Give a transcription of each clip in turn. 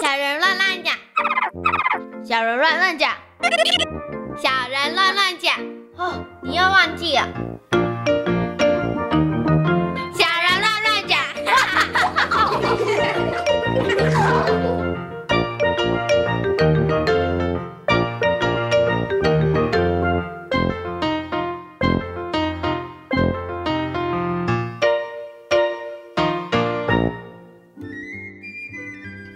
小人乱乱讲，小人乱乱讲，小人乱乱讲。哦，你又忘记了。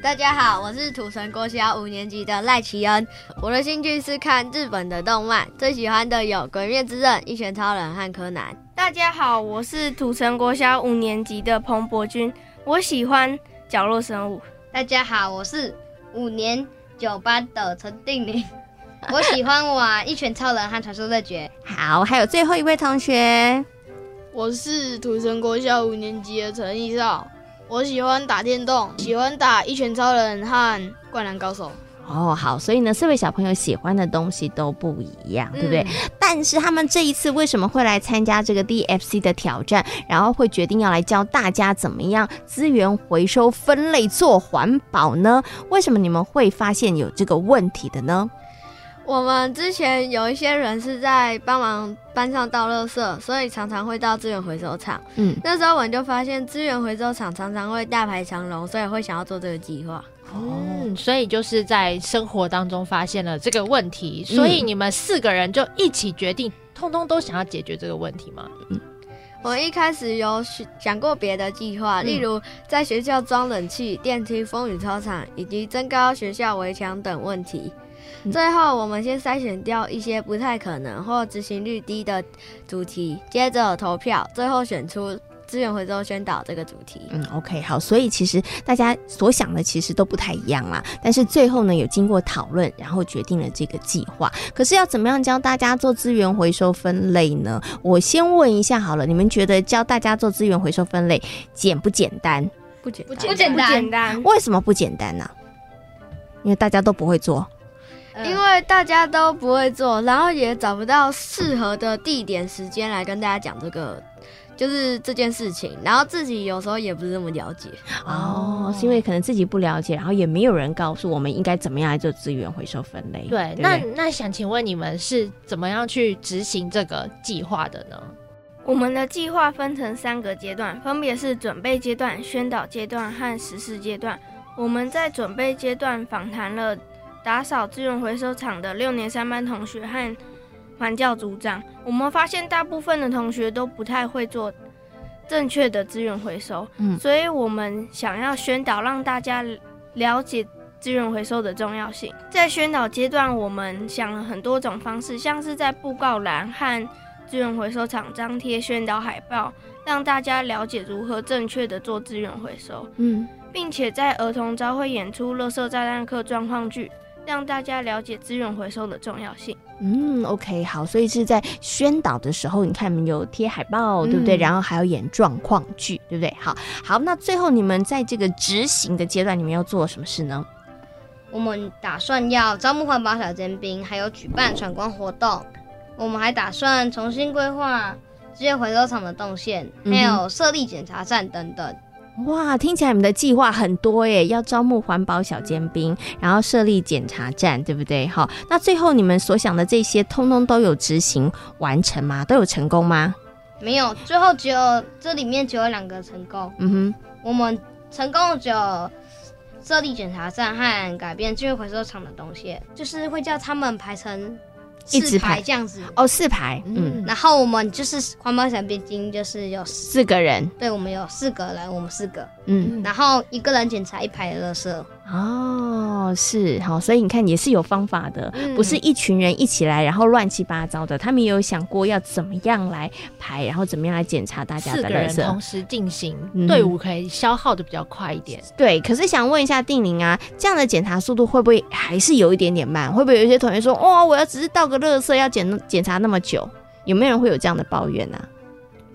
大家好，我是土城国小五年级的赖奇恩。我的兴趣是看日本的动漫，最喜欢的有《鬼灭之刃》《一拳超人》和《柯南》。大家好，我是土城国小五年级的彭博君，我喜欢角落生物。大家好，我是五年九班的陈定玲，我喜欢玩《一拳超人》和《传说对决》。好，还有最后一位同学，我是土城国小五年级的陈义少。我喜欢打电动，喜欢打一拳超人和灌篮高手。哦，好，所以呢，四位小朋友喜欢的东西都不一样，对不对？但是他们这一次为什么会来参加这个 DFC 的挑战，然后会决定要来教大家怎么样资源回收分类做环保呢？为什么你们会发现有这个问题的呢？我们之前有一些人是在帮忙班上倒垃圾，所以常常会到资源回收厂。嗯，那时候我们就发现资源回收厂常常会大排长龙，所以会想要做这个计划。嗯，所以就是在生活当中发现了这个问题，所以你们四个人就一起决定，通通都想要解决这个问题吗？嗯，我一开始有想过别的计划，例如在学校装冷气、电梯、风雨操场，以及增高学校围墙等问题。最后，我们先筛选掉一些不太可能或执行率低的主题，接着投票，最后选出资源回收宣导这个主题。嗯，OK，好，所以其实大家所想的其实都不太一样啦。但是最后呢，有经过讨论，然后决定了这个计划。可是要怎么样教大家做资源回收分类呢？我先问一下好了，你们觉得教大家做资源回收分类简不简单？不简，不简单，不简单。为什么不简单呢？因为大家都不会做。因为大家都不会做，然后也找不到适合的地点、时间来跟大家讲这个，就是这件事情。然后自己有时候也不是那么了解哦，是因为可能自己不了解，然后也没有人告诉我们应该怎么样来做资源回收分类。对，那那想请问你们是怎么样去执行这个计划的呢？我们的计划分成三个阶段，分别是准备阶段、宣导阶段和实施阶段。我们在准备阶段访谈了。打扫资源回收厂的六年三班同学和环教组长，我们发现大部分的同学都不太会做正确的资源回收，嗯，所以我们想要宣导，让大家了解资源回收的重要性。在宣导阶段，我们想了很多种方式，像是在布告栏和资源回收厂张贴宣导海报，让大家了解如何正确的做资源回收，嗯，并且在儿童朝会演出乐色炸弹客状况剧。让大家了解资源回收的重要性。嗯，OK，好，所以是在宣导的时候，你看有贴海报，对不对？然后还有演状况剧，对不对？好，好，那最后你们在这个执行的阶段，你们要做什么事呢？我们打算要招募环保小尖兵，还有举办闯关活动。我们还打算重新规划资源回收厂的动线，还有设立检查站等等。哇，听起来你们的计划很多耶！要招募环保小尖兵，然后设立检查站，对不对？好，那最后你们所想的这些，通通都有执行完成吗？都有成功吗？没有，最后只有这里面只有两个成功。嗯哼，我们成功只有设立检查站和改变资源回收厂的东西，就是会叫他们排成。四排这样子。哦，四排，嗯，然后我们就是环保小兵精，就是有四个人，对，我们有四个人，我们四个，嗯，然后一个人检查一排的垃圾。哦，是好，所以你看也是有方法的，不是一群人一起来，然后乱七八糟的。他们也有想过要怎么样来排，然后怎么样来检查大家的垃圾，同时进行，队伍可以消耗的比较快一点。对，可是想问一下定宁啊，这样的检查速度会不会还是有一点点慢？会不会有一些同学说，哇，我要只是倒个垃圾要检检查那么久？有没有人会有这样的抱怨呢？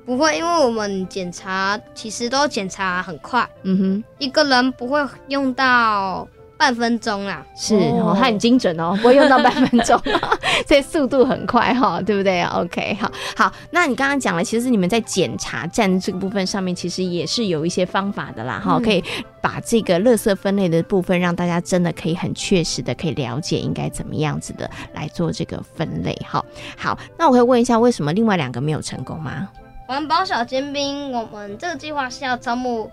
不会，因为我们检查其实都检查很快。嗯哼，一个人不会用到半分钟啦。是哦，它很精准哦，不会用到半分钟，所以速度很快哈，对不对？OK，好，好，那你刚刚讲了，其实你们在检查站这个部分上面，其实也是有一些方法的啦，哈，可以把这个垃圾分类的部分，让大家真的可以很确实的可以了解应该怎么样子的来做这个分类，哈，好，那我会问一下，为什么另外两个没有成功吗？环保小尖兵，我们这个计划是要招募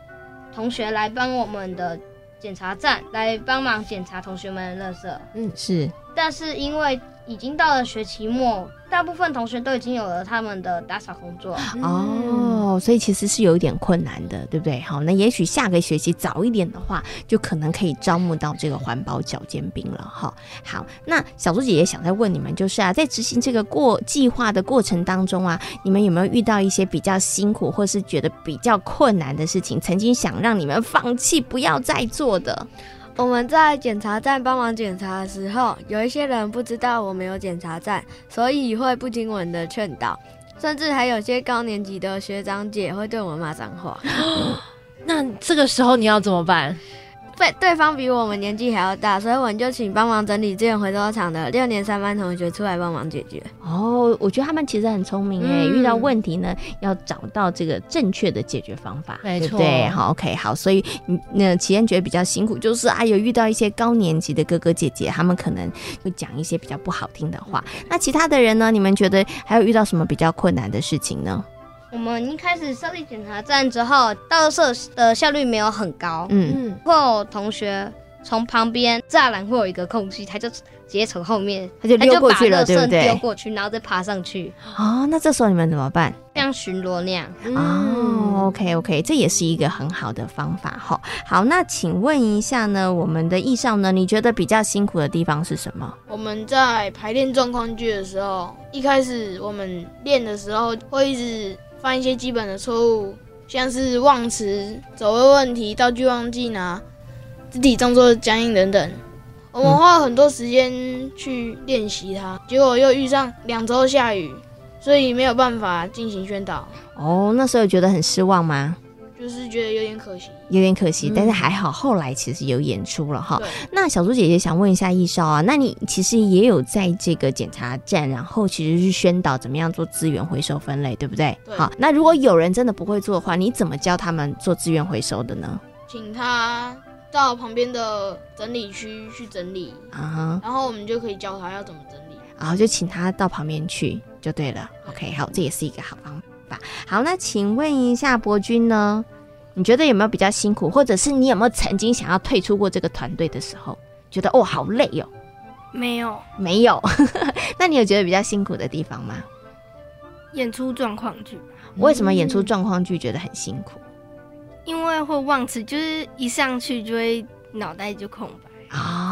同学来帮我们的检查站来帮忙检查同学们的垃圾。嗯，是。但是因为已经到了学期末。大部分同学都已经有了他们的打扫工作哦，所以其实是有一点困难的，对不对？好，那也许下个学期早一点的话，就可能可以招募到这个环保脚尖兵了哈。好，那小猪姐姐想再问你们，就是啊，在执行这个过计划的过程当中啊，你们有没有遇到一些比较辛苦，或是觉得比较困难的事情？曾经想让你们放弃不要再做的？我们在检查站帮忙检查的时候，有一些人不知道我们有检查站，所以会不听我们的劝导，甚至还有些高年级的学长姐会对我们骂脏话。那这个时候你要怎么办？对，对方比我们年纪还要大，所以我们就请帮忙整理资源回收厂的六年三班同学出来帮忙解决。哦，我觉得他们其实很聪明诶，遇到问题呢，要找到这个正确的解决方法，没错。对，好，OK，好，所以那齐燕觉得比较辛苦，就是啊，有遇到一些高年级的哥哥姐姐，他们可能会讲一些比较不好听的话。那其他的人呢？你们觉得还有遇到什么比较困难的事情呢？我们一开始设立检查站之后，到设的效率没有很高。嗯，会有同学从旁边栅栏会有一个空隙，他就直接从后面他就溜过去了，对不对？丢过去，然后再爬上去。哦，那这时候你们怎么办？像巡逻那样。哦，OK OK，这也是一个很好的方法哈。好，那请问一下呢，我们的艺少呢，你觉得比较辛苦的地方是什么？我们在排练状况剧的时候，一开始我们练的时候会一直。犯一些基本的错误，像是忘词、走位问题、道具忘记拿、肢体动作僵硬等等。我们花了很多时间去练习它，结果又遇上两周下雨，所以没有办法进行宣导。哦，那时候觉得很失望吗？就是觉得有点可惜，有点可惜，但是还好，后来其实有演出了哈。那小猪姐姐想问一下易少啊，那你其实也有在这个检查站，然后其实是宣导怎么样做资源回收分类，对不对？好，那如果有人真的不会做的话，你怎么教他们做资源回收的呢？请他到旁边的整理区去整理啊，然后我们就可以教他要怎么整理，然后就请他到旁边去就对了。OK，好，这也是一个好方法。好，那请问一下博君呢？你觉得有没有比较辛苦，或者是你有没有曾经想要退出过这个团队的时候，觉得哦好累哦？没有，没有。那你有觉得比较辛苦的地方吗？演出状况剧。为什么演出状况剧觉得很辛苦？因为会忘词，就是一上去就会脑袋就空白。哦，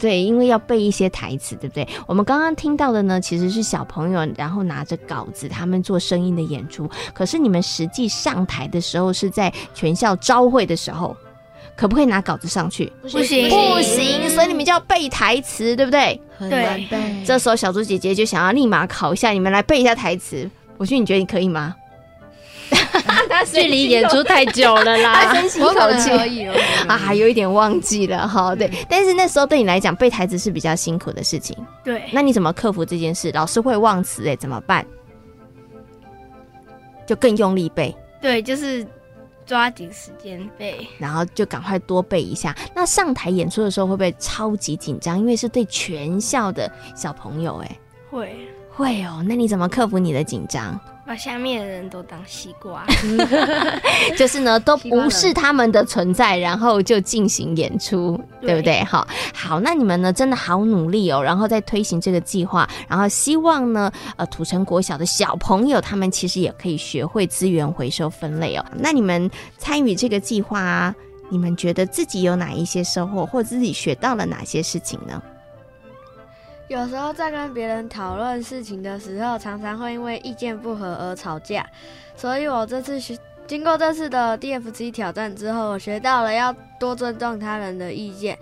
对，因为要背一些台词，对不对？我们刚刚听到的呢，其实是小朋友，然后拿着稿子，他们做声音的演出。可是你们实际上台的时候，是在全校招会的时候，可不可以拿稿子上去？不行，不行，所以你们就要背台词，对不对？对。这时候小猪姐姐就想要立马考一下你们，来背一下台词。我去，你觉得你可以吗？距离演出太久了啦，深吸一口气 啊，有一点忘记了哈。对，但是那时候对你来讲背台词是比较辛苦的事情。对，那你怎么克服这件事？老师会忘词哎，怎么办？就更用力背。对，就是抓紧时间背，然后就赶快多背一下。那上台演出的时候会不会超级紧张？因为是对全校的小朋友哎，会会哦。那你怎么克服你的紧张？把下面的人都当西瓜，就是呢，都无视他们的存在，然后就进行演出，对不对？好，好，那你们呢，真的好努力哦，然后在推行这个计划，然后希望呢，呃，土城国小的小朋友他们其实也可以学会资源回收分类哦。那你们参与这个计划啊，你们觉得自己有哪一些收获，或自己学到了哪些事情呢？有时候在跟别人讨论事情的时候，常常会因为意见不合而吵架。所以我这次学经过这次的 DFC 挑战之后，我学到了要多尊重他人的意见，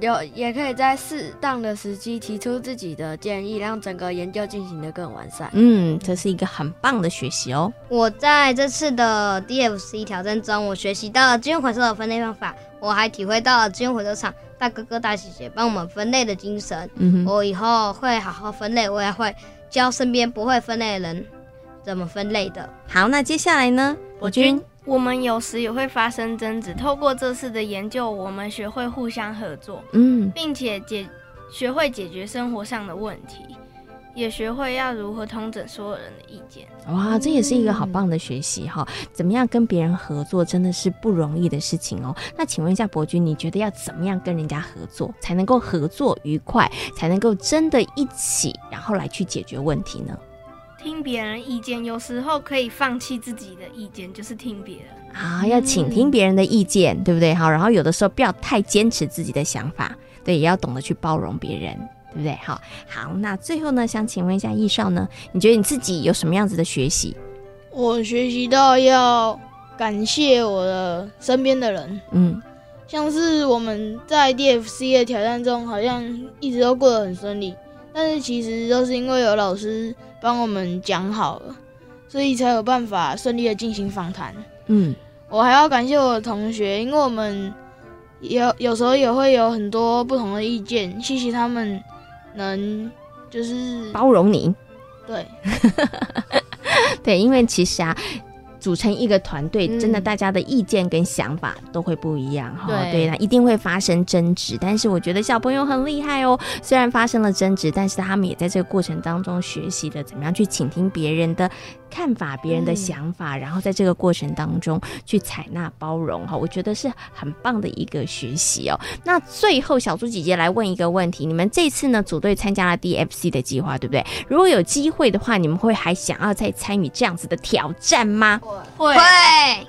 有也可以在适当的时机提出自己的建议，让整个研究进行的更完善。嗯，这是一个很棒的学习哦。我在这次的 DFC 挑战中，我学习到了资源回收的分类方法，我还体会到了资源回收厂大哥哥大姐姐帮我们分类的精神。嗯，我以后会好好分类，我也会教身边不会分类的人怎么分类的。好，那接下来呢，博君？我们有时也会发生争执，透过这次的研究，我们学会互相合作，嗯，并且解学会解决生活上的问题，也学会要如何通整所有人的意见。哇，这也是一个好棒的学习哈！怎么样跟别人合作，真的是不容易的事情哦。那请问一下伯君，你觉得要怎么样跟人家合作，才能够合作愉快，才能够真的一起，然后来去解决问题呢？听别人意见，有时候可以放弃自己的意见，就是听别人啊，要倾听别人的意见，对不对？好，然后有的时候不要太坚持自己的想法，对，也要懂得去包容别人，对不对？好，好，那最后呢，想请问一下易少呢，你觉得你自己有什么样子的学习？我学习到要感谢我的身边的人，嗯，像是我们在 DFC 的挑战中，好像一直都过得很顺利，但是其实都是因为有老师。帮我们讲好了，所以才有办法顺利的进行访谈。嗯，我还要感谢我的同学，因为我们有有时候也会有很多不同的意见，谢谢他们能就是包容你。对，对，因为其实啊。组成一个团队，真的大家的意见跟想法都会不一样哈。对，那一定会发生争执。但是我觉得小朋友很厉害哦，虽然发生了争执，但是他们也在这个过程当中学习了怎么样去倾听别人的看法、别人的想法，然后在这个过程当中去采纳、包容哈。我觉得是很棒的一个学习哦。那最后，小猪姐姐来问一个问题：你们这次呢组队参加了 DFC 的计划，对不对？如果有机会的话，你们会还想要再参与这样子的挑战吗？会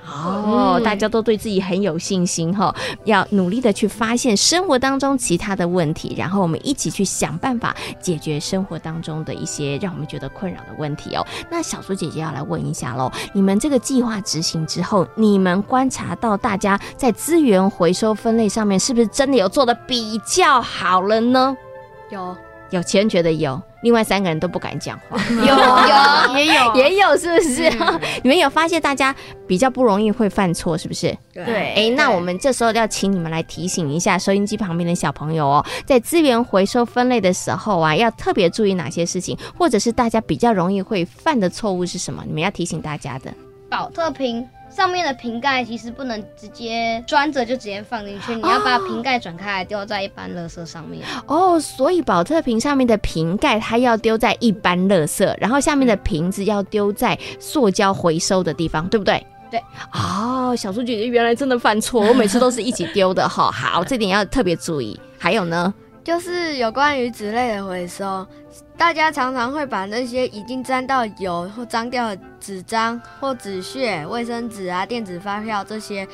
哦，大家都对自己很有信心哈，要努力的去发现生活当中其他的问题，然后我们一起去想办法解决生活当中的一些让我们觉得困扰的问题哦。那小猪姐也要来问一下喽，你们这个计划执行之后，你们观察到大家在资源回收分类上面是不是真的有做的比较好了呢？有。有钱觉得有，另外三个人都不敢讲话。有有 也有也有，是不是？你们有发现大家比较不容易会犯错，是不是？对。哎，那我们这时候要请你们来提醒一下收音机旁边的小朋友哦，在资源回收分类的时候啊，要特别注意哪些事情，或者是大家比较容易会犯的错误是什么？你们要提醒大家的。保特瓶。上面的瓶盖其实不能直接装着就直接放进去，你要把瓶盖转开来丢在一般垃圾上面。哦，所以保特瓶上面的瓶盖它要丢在一般垃圾，然后下面的瓶子要丢在塑胶回收的地方，对不对？对。哦，小猪姐姐原来真的犯错，我每次都是一起丢的哈。好，这点要特别注意。还有呢，就是有关于纸类的回收。大家常常会把那些已经沾到油或脏掉的纸张或纸屑、卫生纸啊、电子发票这些。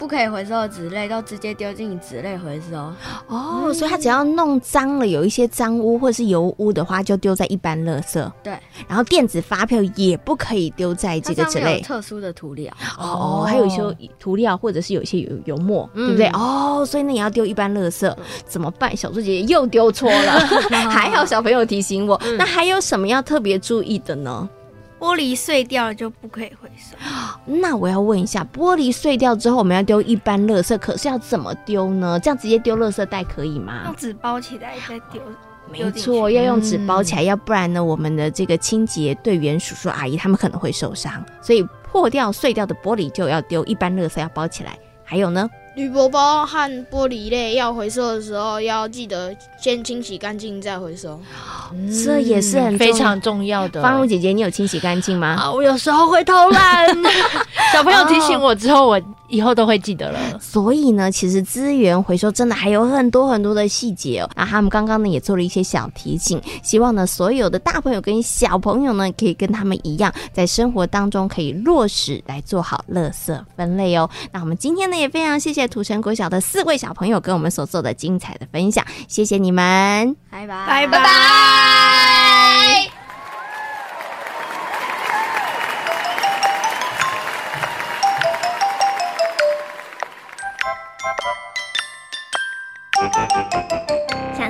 不可以回收的纸类都直接丢进纸类回收哦，所以它只要弄脏了，有一些脏污或者是油污的话，就丢在一般垃圾。对，然后电子发票也不可以丢在这个纸类。特殊的涂料哦，还有一些涂料或者是有一些油油墨，对不对？哦，所以那也要丢一般垃圾，怎么办？小猪姐姐又丢错了，还好小朋友提醒我。那还有什么要特别注意的呢？玻璃碎掉了就不可以回收。那我要问一下，玻璃碎掉之后我们要丢一般垃圾，可是要怎么丢呢？这样直接丢垃圾袋可以吗？用纸包起来再丢。没错，要用纸包起来，要不然呢，我们的这个清洁队员叔叔阿姨他们可能会受伤。所以破掉碎掉的玻璃就要丢，一般垃圾要包起来。还有呢？铝箔包和玻璃类要回收的时候，要记得先清洗干净再回收，这也是很非常重要的。方如姐姐，你有清洗干净吗？啊，我有时候会偷懒。小朋友提醒我之后，我以后都会记得了。所以呢，其实资源回收真的还有很多很多的细节哦。那他们刚刚呢也做了一些小提醒，希望呢所有的大朋友跟小朋友呢可以跟他们一样，在生活当中可以落实来做好垃圾分类哦。那我们今天呢也非常谢谢。土城国小的四位小朋友跟我们所做的精彩的分享，谢谢你们，拜拜拜拜。